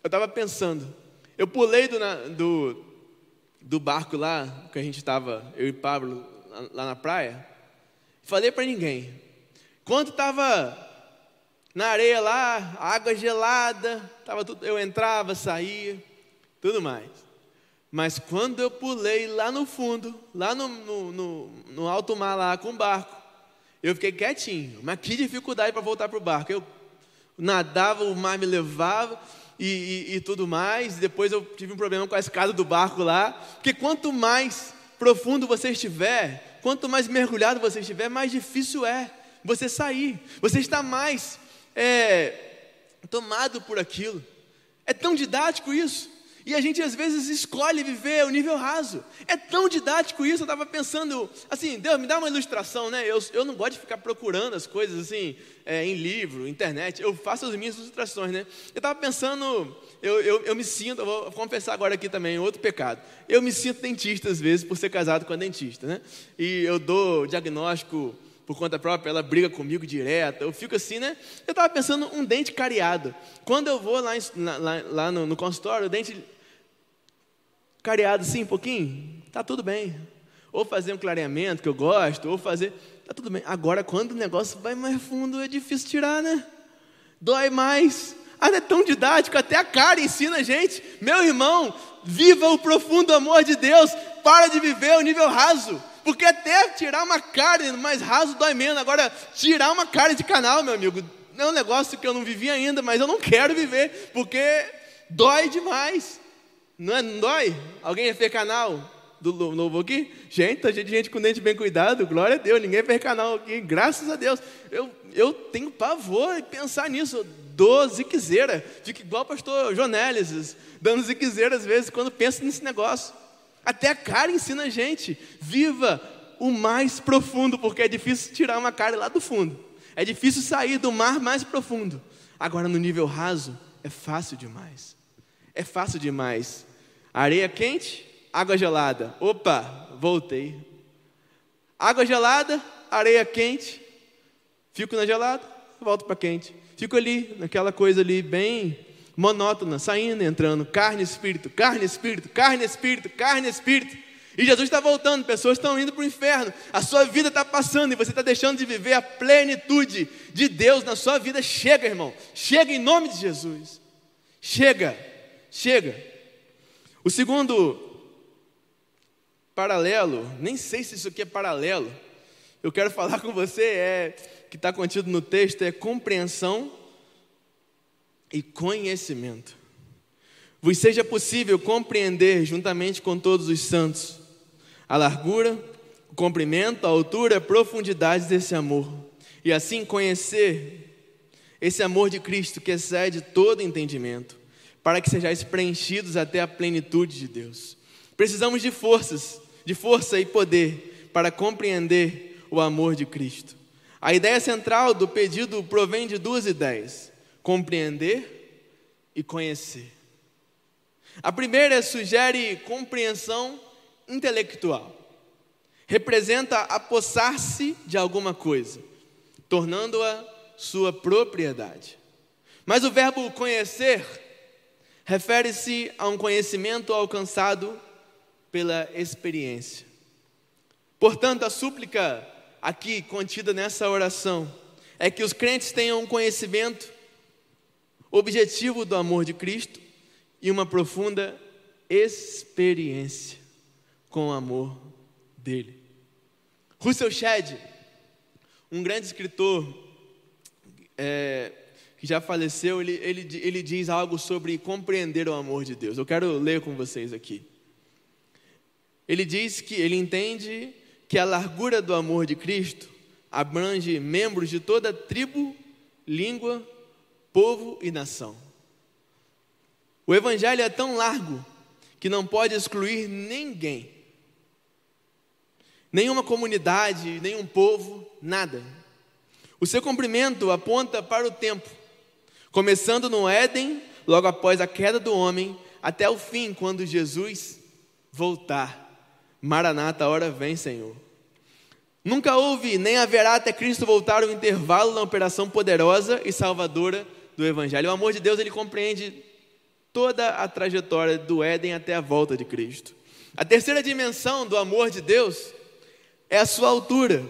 Eu estava pensando, eu pulei do, do, do barco lá, que a gente estava, eu e Pablo, lá na praia, falei para ninguém. Quando estava na areia lá, água gelada, tava tudo, eu entrava, saía, tudo mais. Mas quando eu pulei lá no fundo, lá no, no, no, no alto mar lá com o barco, eu fiquei quietinho. Mas que dificuldade para voltar para o barco. Eu nadava, o mar me levava e, e, e tudo mais. Depois eu tive um problema com a escada do barco lá, porque quanto mais profundo você estiver, quanto mais mergulhado você estiver, mais difícil é você sair. Você está mais é, tomado por aquilo. É tão didático isso. E a gente às vezes escolhe viver o nível raso. É tão didático isso, eu estava pensando, assim, Deus, me dá uma ilustração, né? Eu, eu não gosto de ficar procurando as coisas assim, é, em livro, internet, eu faço as minhas ilustrações, né? Eu estava pensando, eu, eu, eu, me sinto, eu vou confessar agora aqui também, outro pecado. Eu me sinto dentista às vezes por ser casado com a dentista, né? E eu dou diagnóstico por conta própria, ela briga comigo direto. Eu fico assim, né? Eu estava pensando um dente cariado. Quando eu vou lá, em, lá, lá no, no, consultório, o dente cariado assim um pouquinho, tá tudo bem. Ou fazer um clareamento que eu gosto, ou fazer, tá tudo bem. Agora, quando o negócio vai mais fundo, é difícil tirar, né? Dói mais. Ah, é tão didático, até a cara ensina a gente. Meu irmão, viva o profundo amor de Deus. Para de viver o nível raso. Porque até tirar uma carne mais raso dói menos. Agora, tirar uma carne de canal, meu amigo, é um negócio que eu não vivi ainda, mas eu não quero viver, porque dói demais. Não, é, não dói? Alguém fez canal do novo aqui? Gente, tá cheio de gente com dente bem cuidado, glória a Deus, ninguém fez canal aqui, graças a Deus. Eu, eu tenho pavor em pensar nisso, dou ziquezeira, fico igual o pastor Jonélis, dando ziquezeira às vezes quando penso nesse negócio. Até a cara ensina a gente, viva o mais profundo, porque é difícil tirar uma cara lá do fundo, é difícil sair do mar mais profundo. Agora no nível raso, é fácil demais, é fácil demais. Areia quente, água gelada. Opa, voltei. Água gelada, areia quente. Fico na gelada, volto para quente. Fico ali, naquela coisa ali, bem monótona, saindo, entrando. Carne, espírito, carne, espírito, carne, espírito, carne, espírito. E Jesus está voltando, pessoas estão indo para o inferno. A sua vida está passando e você está deixando de viver a plenitude de Deus na sua vida. Chega, irmão. Chega em nome de Jesus. Chega, chega. O segundo paralelo, nem sei se isso aqui é paralelo, eu quero falar com você, é que está contido no texto, é compreensão e conhecimento. Vos seja possível compreender, juntamente com todos os santos, a largura, o comprimento, a altura, a profundidade desse amor, e assim conhecer esse amor de Cristo que excede todo entendimento, para que sejais preenchidos até a plenitude de Deus. Precisamos de forças de força e poder para compreender o amor de Cristo. A ideia central do pedido provém de duas ideias: compreender e conhecer. A primeira sugere compreensão intelectual. Representa apossar-se de alguma coisa, tornando-a sua propriedade. Mas o verbo conhecer refere-se a um conhecimento alcançado pela experiência. Portanto, a súplica aqui contida nessa oração é que os crentes tenham um conhecimento objetivo do amor de Cristo e uma profunda experiência com o amor dele. Russell Shedd, um grande escritor é, que já faleceu, ele, ele, ele diz algo sobre compreender o amor de Deus. Eu quero ler com vocês aqui. Ele diz que ele entende que a largura do amor de Cristo abrange membros de toda tribo, língua, povo e nação. O Evangelho é tão largo que não pode excluir ninguém, nenhuma comunidade, nenhum povo, nada. O seu cumprimento aponta para o tempo, começando no Éden, logo após a queda do homem, até o fim, quando Jesus voltar. Maranata, a hora vem, Senhor. Nunca houve, nem haverá até Cristo voltar o intervalo na operação poderosa e salvadora do Evangelho. O amor de Deus, ele compreende toda a trajetória do Éden até a volta de Cristo. A terceira dimensão do amor de Deus é a sua altura,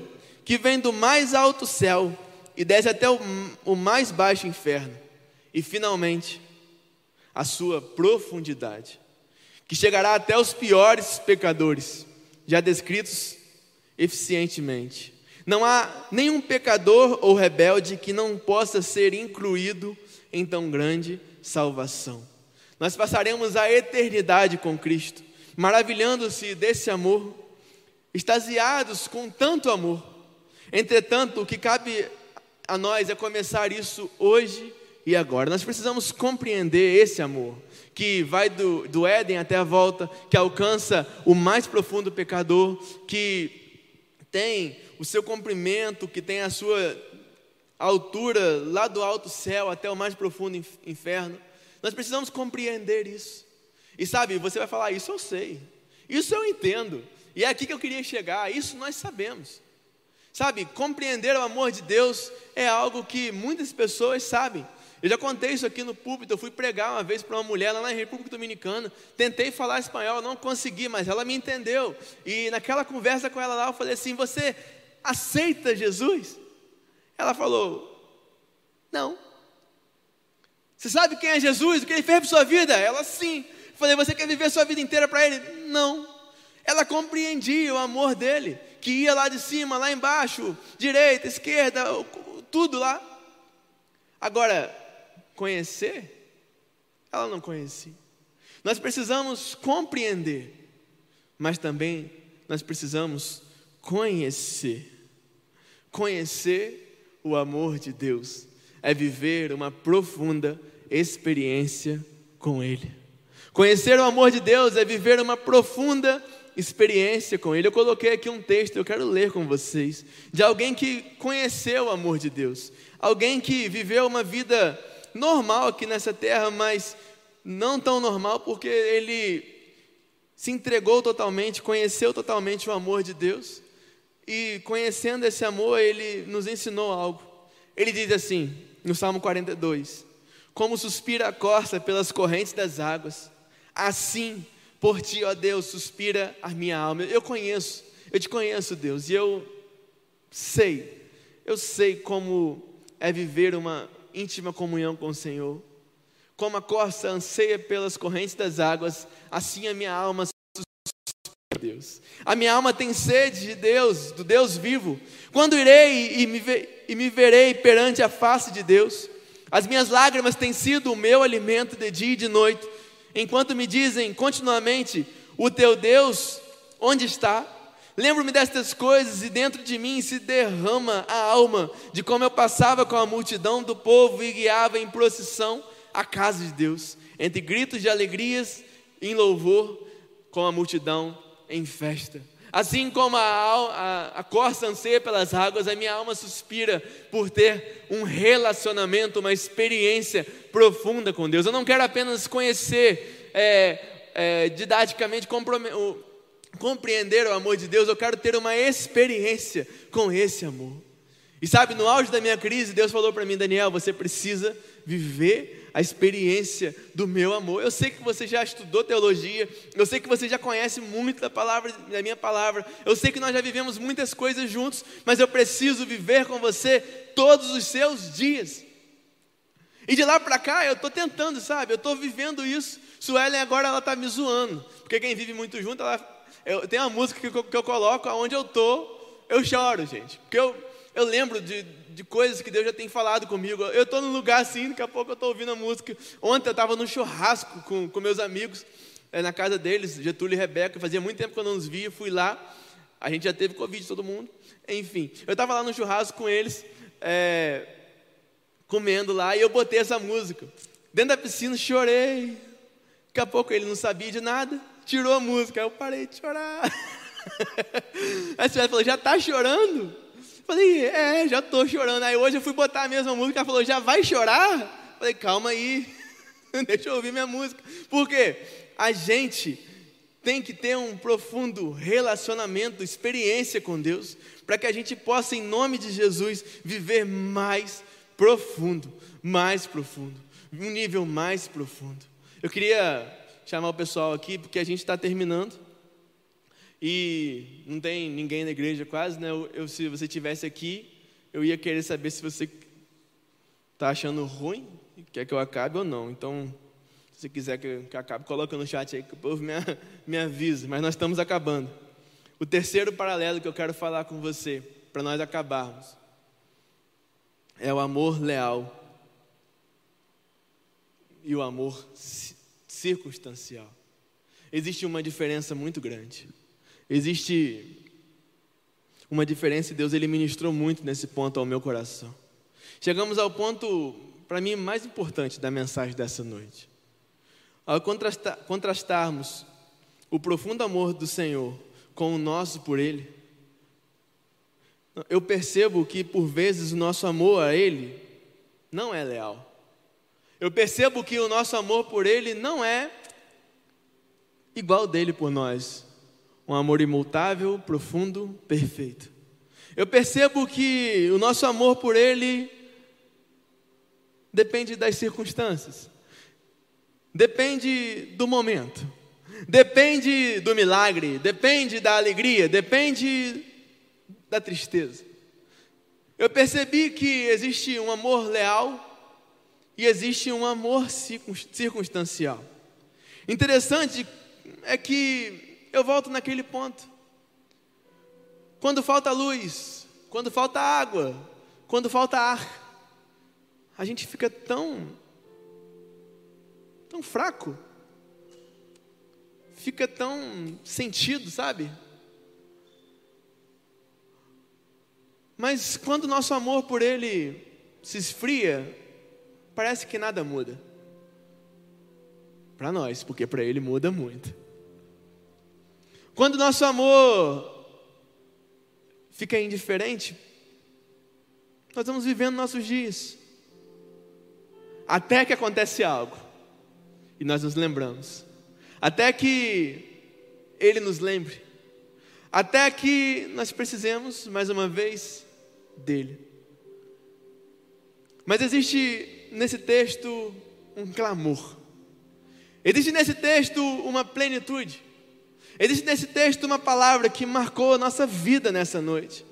que vem do mais alto céu e desce até o, o mais baixo inferno. E, finalmente, a sua profundidade que chegará até os piores pecadores, já descritos eficientemente. Não há nenhum pecador ou rebelde que não possa ser incluído em tão grande salvação. Nós passaremos a eternidade com Cristo, maravilhando-se desse amor, extasiados com tanto amor. Entretanto, o que cabe a nós é começar isso hoje e agora. Nós precisamos compreender esse amor que vai do, do Éden até a volta, que alcança o mais profundo pecador, que tem o seu comprimento, que tem a sua altura lá do alto céu até o mais profundo inferno. Nós precisamos compreender isso. E sabe, você vai falar, isso eu sei, isso eu entendo, e é aqui que eu queria chegar, isso nós sabemos. Sabe, compreender o amor de Deus é algo que muitas pessoas sabem, eu já contei isso aqui no púlpito. Eu fui pregar uma vez para uma mulher lá na República Dominicana. Tentei falar espanhol, não consegui, mas ela me entendeu. E naquela conversa com ela lá, eu falei assim: Você aceita Jesus? Ela falou: Não. Você sabe quem é Jesus? O que ele fez para sua vida? Ela sim. Eu falei: Você quer viver sua vida inteira para ele? Não. Ela compreendia o amor dele, que ia lá de cima, lá embaixo, direita, esquerda, tudo lá. Agora, conhecer, ela não conhecia. Nós precisamos compreender, mas também nós precisamos conhecer. Conhecer o amor de Deus é viver uma profunda experiência com Ele. Conhecer o amor de Deus é viver uma profunda experiência com Ele. Eu coloquei aqui um texto, eu quero ler com vocês, de alguém que conheceu o amor de Deus, alguém que viveu uma vida normal aqui nessa terra, mas não tão normal porque ele se entregou totalmente, conheceu totalmente o amor de Deus e conhecendo esse amor, ele nos ensinou algo. Ele diz assim, no Salmo 42: Como suspira a corça pelas correntes das águas, assim por ti, ó Deus, suspira a minha alma. Eu conheço, eu te conheço, Deus, e eu sei, eu sei como é viver uma íntima comunhão com o Senhor. Como a corça anseia pelas correntes das águas, assim a minha alma Deus. A minha alma tem sede de Deus, do Deus vivo. Quando irei e me, e me verei perante a face de Deus? As minhas lágrimas têm sido o meu alimento de dia e de noite, enquanto me dizem continuamente: O teu Deus, onde está? Lembro-me destas coisas e dentro de mim se derrama a alma de como eu passava com a multidão do povo e guiava em procissão a casa de Deus, entre gritos de alegrias em louvor com a multidão em festa. Assim como a, a, a corça anseia pelas águas, a minha alma suspira por ter um relacionamento, uma experiência profunda com Deus. Eu não quero apenas conhecer é, é, didaticamente, compreender o amor de Deus, eu quero ter uma experiência com esse amor. E sabe, no auge da minha crise, Deus falou para mim, Daniel, você precisa viver a experiência do meu amor. Eu sei que você já estudou teologia, eu sei que você já conhece muito da palavra, da minha palavra. Eu sei que nós já vivemos muitas coisas juntos, mas eu preciso viver com você todos os seus dias. E de lá para cá eu estou tentando, sabe? Eu estou vivendo isso. Suelen agora ela está me zoando, porque quem vive muito junto, ela, eu, tem uma música que eu, que eu coloco aonde eu tô, eu choro, gente, porque eu eu lembro de, de coisas que Deus já tem falado comigo. Eu estou num lugar assim, daqui a pouco eu estou ouvindo a música. Ontem eu estava no churrasco com, com meus amigos, é, na casa deles, Getúlio e Rebeca. Fazia muito tempo que eu não os via, fui lá. A gente já teve Covid, todo mundo. Enfim, eu estava lá no churrasco com eles, é, comendo lá, e eu botei essa música. Dentro da piscina, chorei. Daqui a pouco ele não sabia de nada, tirou a música. Aí eu parei de chorar. Aí você falou: já está chorando? Falei, é, já estou chorando. Aí hoje eu fui botar a mesma música, ela falou, já vai chorar? Falei, calma aí, deixa eu ouvir minha música. Por quê? A gente tem que ter um profundo relacionamento, experiência com Deus, para que a gente possa, em nome de Jesus, viver mais profundo, mais profundo, um nível mais profundo. Eu queria chamar o pessoal aqui, porque a gente está terminando. E não tem ninguém na igreja quase, né? Eu, eu, se você tivesse aqui, eu ia querer saber se você está achando ruim, quer que eu acabe ou não. Então, se você quiser que, que eu acabe, coloca no chat aí que o povo me, me avisa. Mas nós estamos acabando. O terceiro paralelo que eu quero falar com você, para nós acabarmos, é o amor leal e o amor circunstancial. Existe uma diferença muito grande. Existe uma diferença e Deus ele ministrou muito nesse ponto ao meu coração. Chegamos ao ponto, para mim, mais importante da mensagem dessa noite. Ao contrastar, contrastarmos o profundo amor do Senhor com o nosso por Ele, eu percebo que por vezes o nosso amor a Ele não é leal. Eu percebo que o nosso amor por Ele não é igual dele por nós um amor imutável, profundo, perfeito. Eu percebo que o nosso amor por Ele depende das circunstâncias, depende do momento, depende do milagre, depende da alegria, depende da tristeza. Eu percebi que existe um amor leal e existe um amor circunstancial. Interessante é que eu volto naquele ponto. Quando falta luz, quando falta água, quando falta ar, a gente fica tão tão fraco. fica tão sentido, sabe? Mas quando nosso amor por Ele se esfria, parece que nada muda. Para nós, porque para Ele muda muito. Quando nosso amor fica indiferente, nós vamos vivendo nossos dias. Até que acontece algo. E nós nos lembramos. Até que Ele nos lembre. Até que nós precisemos, mais uma vez, dele. Mas existe nesse texto um clamor. Existe nesse texto uma plenitude. Existe nesse texto uma palavra que marcou a nossa vida nessa noite.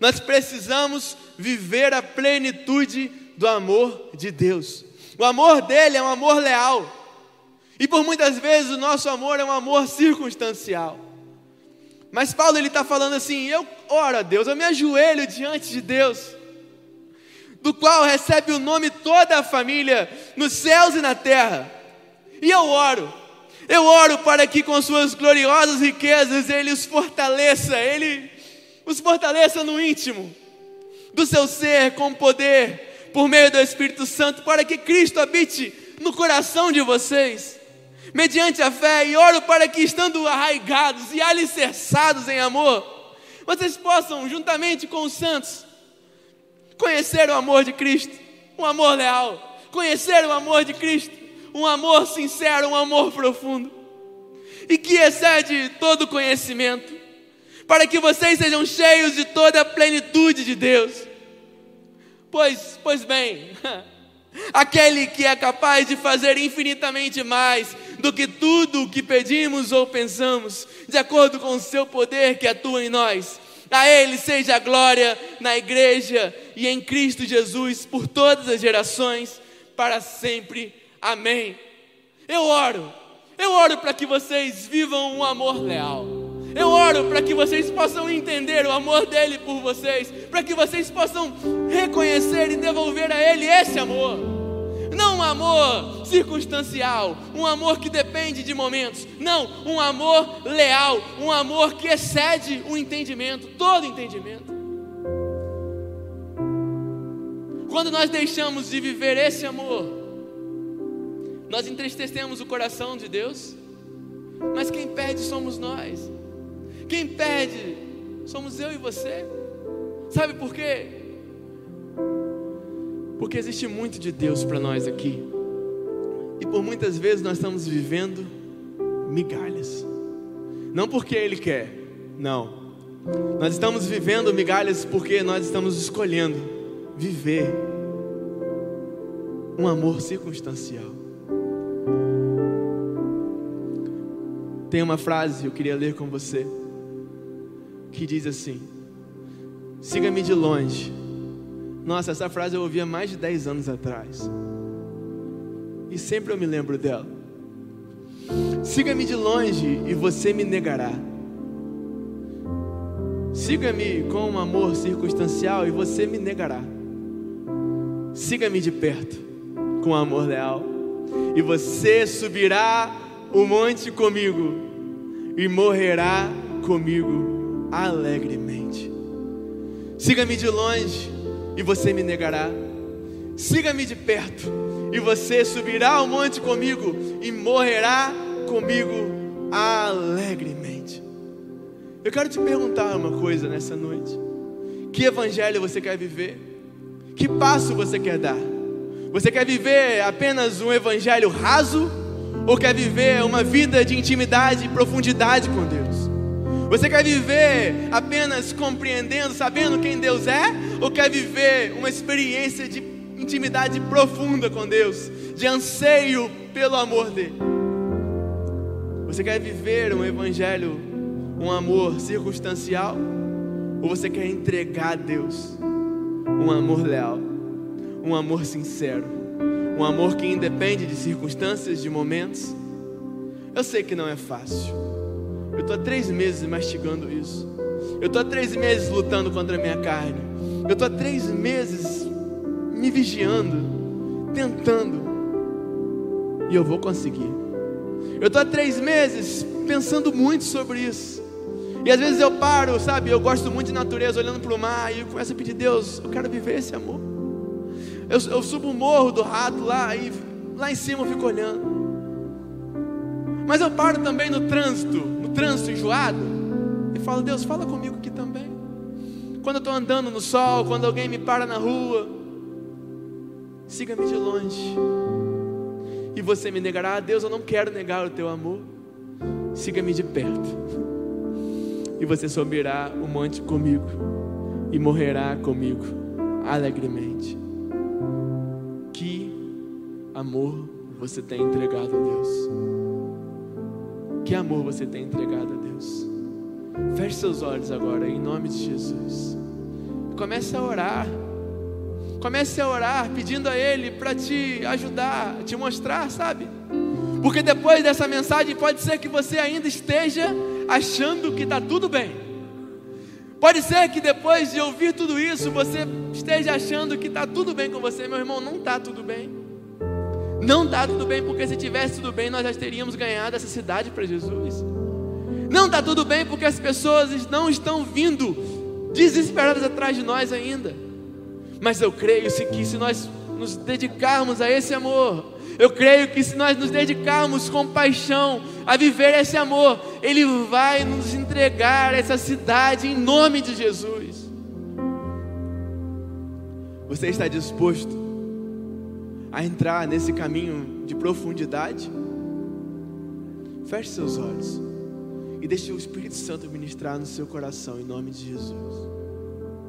Nós precisamos viver a plenitude do amor de Deus. O amor dele é um amor leal. E por muitas vezes o nosso amor é um amor circunstancial. Mas Paulo ele está falando assim: eu oro a Deus, eu me ajoelho diante de Deus, do qual recebe o nome toda a família nos céus e na terra. E eu oro, eu oro para que com suas gloriosas riquezas Ele os fortaleça, Ele os fortaleça no íntimo do seu ser com poder, por meio do Espírito Santo, para que Cristo habite no coração de vocês, mediante a fé, e oro para que, estando arraigados e alicerçados em amor, vocês possam, juntamente com os santos, conhecer o amor de Cristo, um amor leal, conhecer o amor de Cristo, um amor sincero, um amor profundo, e que excede todo conhecimento, para que vocês sejam cheios de toda a plenitude de Deus. Pois, pois bem, aquele que é capaz de fazer infinitamente mais do que tudo o que pedimos ou pensamos, de acordo com o seu poder que atua em nós. A Ele seja a glória na igreja e em Cristo Jesus por todas as gerações, para sempre. Amém. Eu oro, eu oro para que vocês vivam um amor leal. Eu oro para que vocês possam entender o amor dele por vocês, para que vocês possam reconhecer e devolver a ele esse amor. Não um amor circunstancial, um amor que depende de momentos. Não, um amor leal, um amor que excede o entendimento, todo entendimento. Quando nós deixamos de viver esse amor, nós entristecemos o coração de Deus, mas quem perde somos nós. Quem perde somos eu e você. Sabe por quê? Porque existe muito de Deus para nós aqui. E por muitas vezes nós estamos vivendo migalhas. Não porque Ele quer, não. Nós estamos vivendo migalhas porque nós estamos escolhendo viver um amor circunstancial. Tem uma frase que eu queria ler com você que diz assim: Siga-me de longe. Nossa, essa frase eu ouvi há mais de 10 anos atrás. E sempre eu me lembro dela. Siga-me de longe e você me negará. Siga-me com um amor circunstancial e você me negará. Siga-me de perto com um amor leal e você subirá o monte comigo e morrerá comigo alegremente. Siga-me de longe e você me negará. Siga-me de perto e você subirá ao monte comigo e morrerá comigo alegremente. Eu quero te perguntar uma coisa nessa noite: que evangelho você quer viver? Que passo você quer dar? Você quer viver apenas um evangelho raso ou quer viver uma vida de intimidade e profundidade com Deus? Você quer viver apenas compreendendo, sabendo quem Deus é? Ou quer viver uma experiência de intimidade profunda com Deus, de anseio pelo amor dele? Você quer viver um evangelho, um amor circunstancial? Ou você quer entregar a Deus um amor leal, um amor sincero, um amor que independe de circunstâncias, de momentos? Eu sei que não é fácil. Eu estou há três meses mastigando isso. Eu estou há três meses lutando contra a minha carne. Eu estou há três meses me vigiando, tentando. E eu vou conseguir. Eu estou há três meses pensando muito sobre isso. E às vezes eu paro, sabe? Eu gosto muito de natureza, olhando para o mar, e eu começo a pedir, Deus, eu quero viver esse amor. Eu, eu subo o morro do rato lá, e lá em cima eu fico olhando. Mas eu paro também no trânsito, no trânsito enjoado, e falo, Deus, fala comigo aqui também. Quando eu estou andando no sol, quando alguém me para na rua, siga-me de longe. E você me negará, Deus, eu não quero negar o teu amor. Siga-me de perto. E você subirá o monte comigo e morrerá comigo alegremente. Amor você tem entregado a Deus. Que amor você tem entregado a Deus. Feche seus olhos agora, em nome de Jesus. Comece a orar. Comece a orar, pedindo a Ele para te ajudar, te mostrar, sabe? Porque depois dessa mensagem, pode ser que você ainda esteja achando que está tudo bem. Pode ser que depois de ouvir tudo isso, você esteja achando que está tudo bem com você, meu irmão. Não está tudo bem. Não está tudo bem, porque se tivesse tudo bem, nós já teríamos ganhado essa cidade para Jesus. Não está tudo bem, porque as pessoas não estão vindo desesperadas atrás de nós ainda. Mas eu creio que se nós nos dedicarmos a esse amor, eu creio que se nós nos dedicarmos com paixão a viver esse amor, Ele vai nos entregar essa cidade em nome de Jesus. Você está disposto a entrar nesse caminho de profundidade, feche seus olhos e deixe o Espírito Santo ministrar no seu coração, em nome de Jesus.